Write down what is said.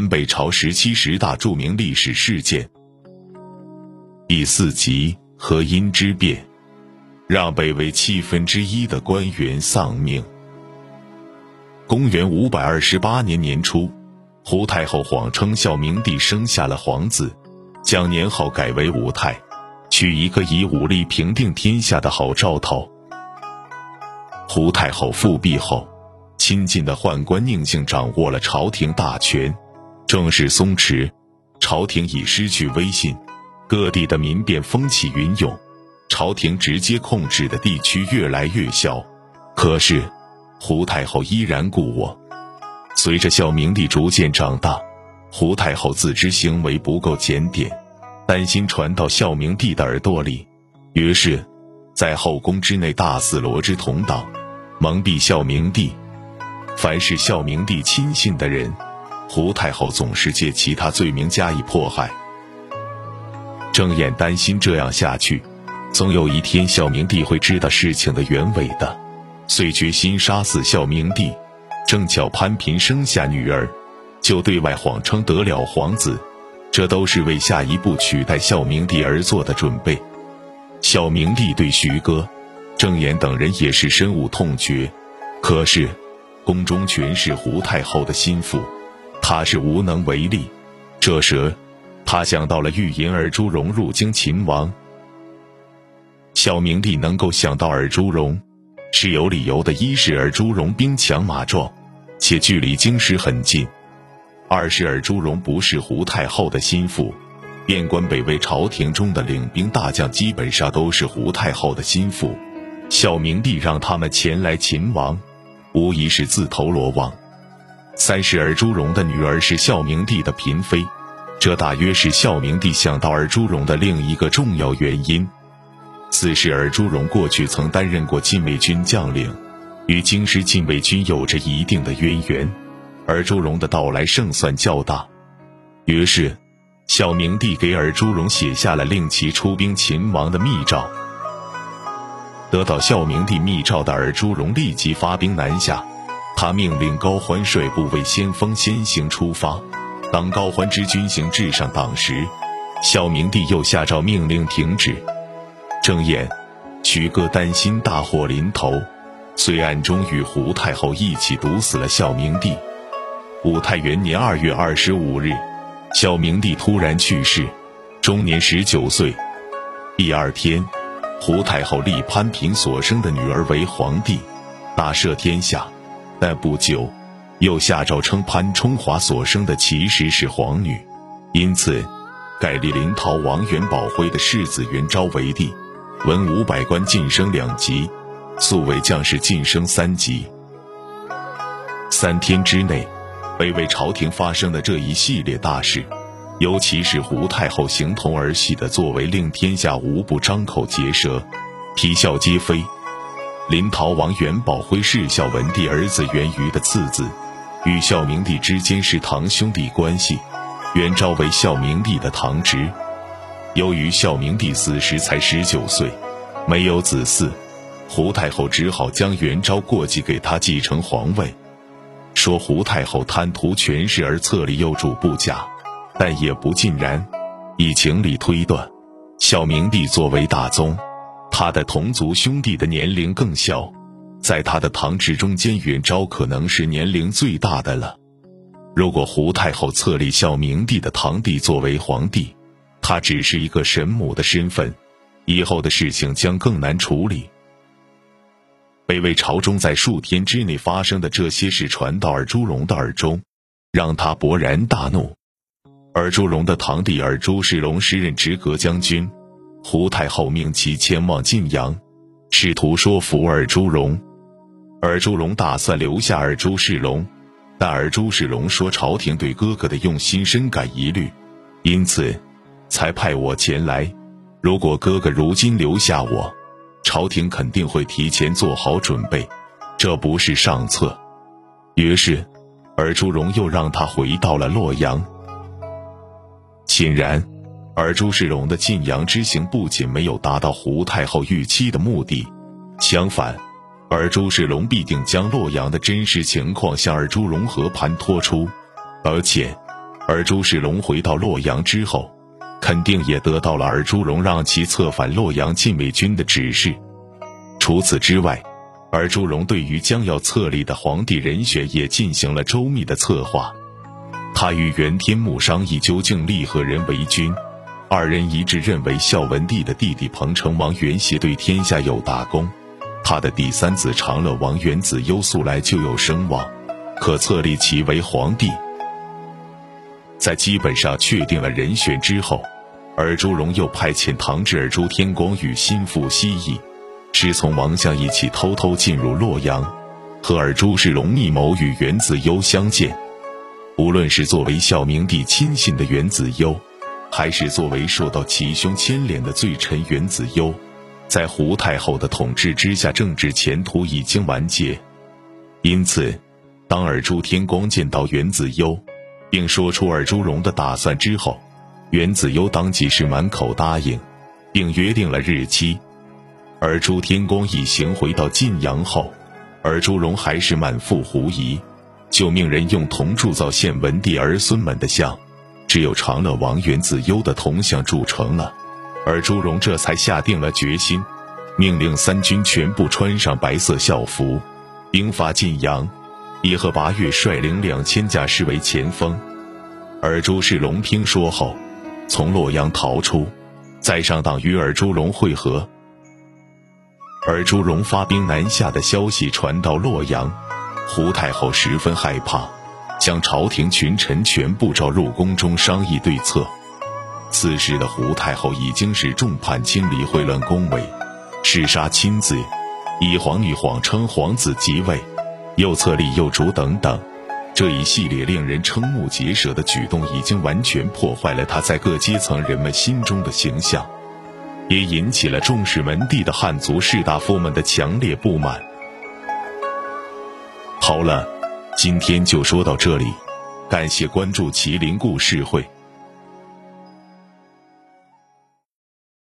南北朝时期十大著名历史事件。第四集和阴之变，让北魏七分之一的官员丧命。公元五百二十八年年初，胡太后谎称孝明帝生下了皇子，将年号改为武泰，取一个以武力平定天下的好兆头。胡太后复辟后，亲近的宦官宁性掌握了朝廷大权，政事松弛，朝廷已失去威信。各地的民变风起云涌，朝廷直接控制的地区越来越小。可是，胡太后依然故我。随着孝明帝逐渐长大，胡太后自知行为不够检点，担心传到孝明帝的耳朵里，于是，在后宫之内大肆罗织同党，蒙蔽孝明帝。凡是孝明帝亲信的人，胡太后总是借其他罪名加以迫害。郑衍担心这样下去，总有一天孝明帝会知道事情的原委的，遂决心杀死孝明帝。正巧潘嫔生下女儿，就对外谎称得了皇子，这都是为下一步取代孝明帝而做的准备。孝明帝对徐哥、郑衍等人也是深恶痛绝，可是宫中全是胡太后的心腹，他是无能为力。这时。他想到了玉银尔朱荣入京擒王。孝明帝能够想到尔朱荣，是有理由的。一是尔朱荣兵强马壮，且距离京师很近；二是尔朱荣不是胡太后的心腹，边关北魏朝廷中的领兵大将基本上都是胡太后的心腹。孝明帝让他们前来擒王，无疑是自投罗网。三是尔朱荣的女儿是孝明帝的嫔妃。这大约是孝明帝想到尔朱荣的另一个重要原因。四是尔朱荣过去曾担任过禁卫军将领，与京师禁卫军有着一定的渊源，尔朱荣的到来胜算较大。于是，孝明帝给尔朱荣写下了令其出兵秦王的密诏。得到孝明帝密诏的尔朱荣立即发兵南下，他命令高欢率部为先锋先行出发。当高欢之军行至上党时，孝明帝又下诏命令停止。郑俨、徐哥担心大祸临头，遂暗中与胡太后一起毒死了孝明帝。武泰元年二月二十五日，孝明帝突然去世，终年十九岁。第二天，胡太后立潘嫔所生的女儿为皇帝，大赦天下。但不久。又下诏称潘冲华所生的其实是皇女，因此改立临洮王元宝辉的世子元昭为帝，文武百官晋升两级，素为将士晋升三级。三天之内，北魏朝廷发生的这一系列大事，尤其是胡太后形同儿戏的作为，令天下无不张口结舌，啼笑皆非。临洮王元宝辉是孝文帝儿子元瑜的次子。与孝明帝之间是堂兄弟关系，元昭为孝明帝的堂侄。由于孝明帝死时才十九岁，没有子嗣，胡太后只好将元昭过继给他继承皇位。说胡太后贪图权势而册立幼主不假，但也不尽然。以情理推断，孝明帝作为大宗，他的同族兄弟的年龄更小。在他的堂侄中间，元昭可能是年龄最大的了。如果胡太后册立孝明帝的堂弟作为皇帝，他只是一个神母的身份，以后的事情将更难处理。北魏朝中在数天之内发生的这些事传到尔朱荣的耳中，让他勃然大怒。尔朱荣的堂弟尔朱世龙时任直阁将军，胡太后命其前往晋阳，试图说服尔朱荣。尔朱荣打算留下尔朱世龙，但尔朱世龙说朝廷对哥哥的用心深感疑虑，因此才派我前来。如果哥哥如今留下我，朝廷肯定会提前做好准备，这不是上策。于是，尔朱荣又让他回到了洛阳。显然，而朱世龙的晋阳之行不仅没有达到胡太后预期的目的，相反。而朱世龙必定将洛阳的真实情况向尔朱荣和盘托出，而且，而朱世龙回到洛阳之后，肯定也得到了尔朱荣让其策反洛阳禁卫军的指示。除此之外，尔朱荣对于将要册立的皇帝人选也进行了周密的策划。他与袁天穆商议究竟立何人为君，二人一致认为孝文帝的弟弟彭城王元协对天下有大功，他的第三子长乐王元子优素来就有声望，可册立其为皇帝。在基本上确定了人选之后，尔朱荣又派遣唐智尔朱天光与心腹西翼，师从王相一起偷偷进入洛阳，和尔朱世龙密谋与元子优相见。无论是作为孝明帝亲信的元子优，还是作为受到齐兄牵连的罪臣袁子优，在胡太后的统治之下，政治前途已经完结。因此，当尔朱天光见到袁子优，并说出尔朱荣的打算之后，袁子优当即是满口答应，并约定了日期。而朱天光一行回到晋阳后，尔朱荣还是满腹狐疑，就命人用铜铸造献文帝儿孙们的像，只有长乐王元子优的铜像铸成了。而朱荣这才下定了决心，命令三军全部穿上白色校服，兵发晋阳。以和八月率领两千甲士为前锋，而朱世龙听说后，从洛阳逃出，在上党与尔朱荣会合。尔朱荣发兵南下的消息传到洛阳，胡太后十分害怕，将朝廷群臣全部召入宫中商议对策。此时的胡太后已经是众叛亲离，秽乱宫闱，弑杀亲子，以皇女谎称皇子即位。又册立幼主等等，这一系列令人瞠目结舌的举动，已经完全破坏了他在各阶层人们心中的形象，也引起了重视文帝的汉族士大夫们的强烈不满。好了，今天就说到这里，感谢关注麒麟故事会。